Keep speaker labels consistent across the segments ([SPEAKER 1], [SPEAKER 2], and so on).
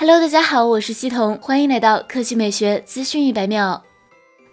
[SPEAKER 1] Hello，大家好，我是西彤，欢迎来到科技美学资讯一百秒。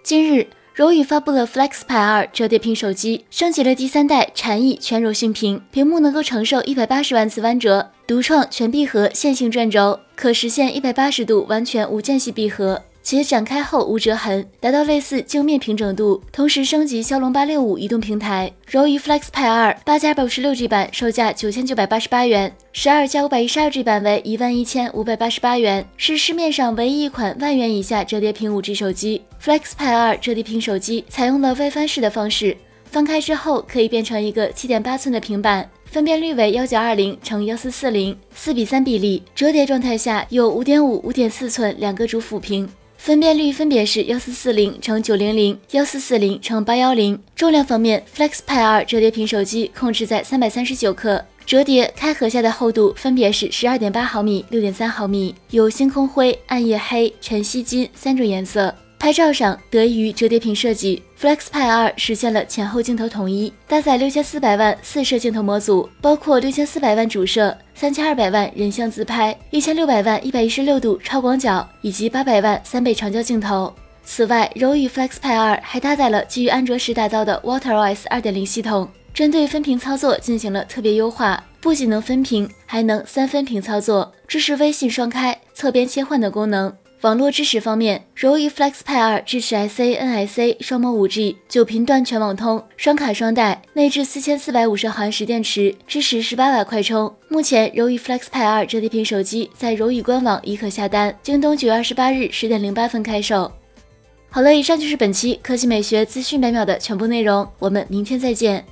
[SPEAKER 1] 今日，柔宇发布了 FlexPai 二折叠屏手机，升级了第三代禅意全柔性屏，屏幕能够承受一百八十万次弯折，独创全闭合线性转轴，可实现一百八十度完全无间隙闭合。且展开后无折痕，达到类似镜面平整度。同时升级骁龙八六五移动平台，柔仪 FlexPai 二八加二百五十六 G 版售价九千九百八十八元，十二加五百一十二 G 版为一万一千五百八十八元，是市面上唯一一款万元以下折叠屏五 G 手机。FlexPai 二折叠屏手机采用了外翻式的方式，翻开之后可以变成一个七点八寸的平板，分辨率为幺九二零乘幺四四零，四比三比例。折叠状态下有五点五、五点四寸两个主辅屏。分辨率分别是幺四四零乘九零零、幺四四零乘八幺零。重量方面，Flex Pad 二折叠屏手机控制在三百三十九克，折叠开合下的厚度分别是十二点八毫米、六点三毫米，有星空灰、暗夜黑、晨曦金三种颜色。拍照上得益于折叠屏设计，FlexPai 二实现了前后镜头统一，搭载六千四百万四摄镜头模组，包括六千四百万主摄、三千二百万人像自拍、一千六百万一百一十六度超广角以及八百万三倍长焦镜头。此外，柔宇 FlexPai 二还搭载了基于安卓十打造的 WaterOS 二点零系统，针对分屏操作进行了特别优化，不仅能分屏，还能三分屏操作，支持微信双开、侧边切换的功能。网络支持方面，柔仪 FlexPai 二支持 SA、NSA 双模 5G，九频段全网通，双卡双待，内置四千四百五十毫安时电池，支持十八瓦快充。目前，柔仪 FlexPai 二折叠屏手机在柔宇官网已可下单，京东九月二十八日十点零八分开售。好了，以上就是本期科技美学资讯百秒的全部内容，我们明天再见。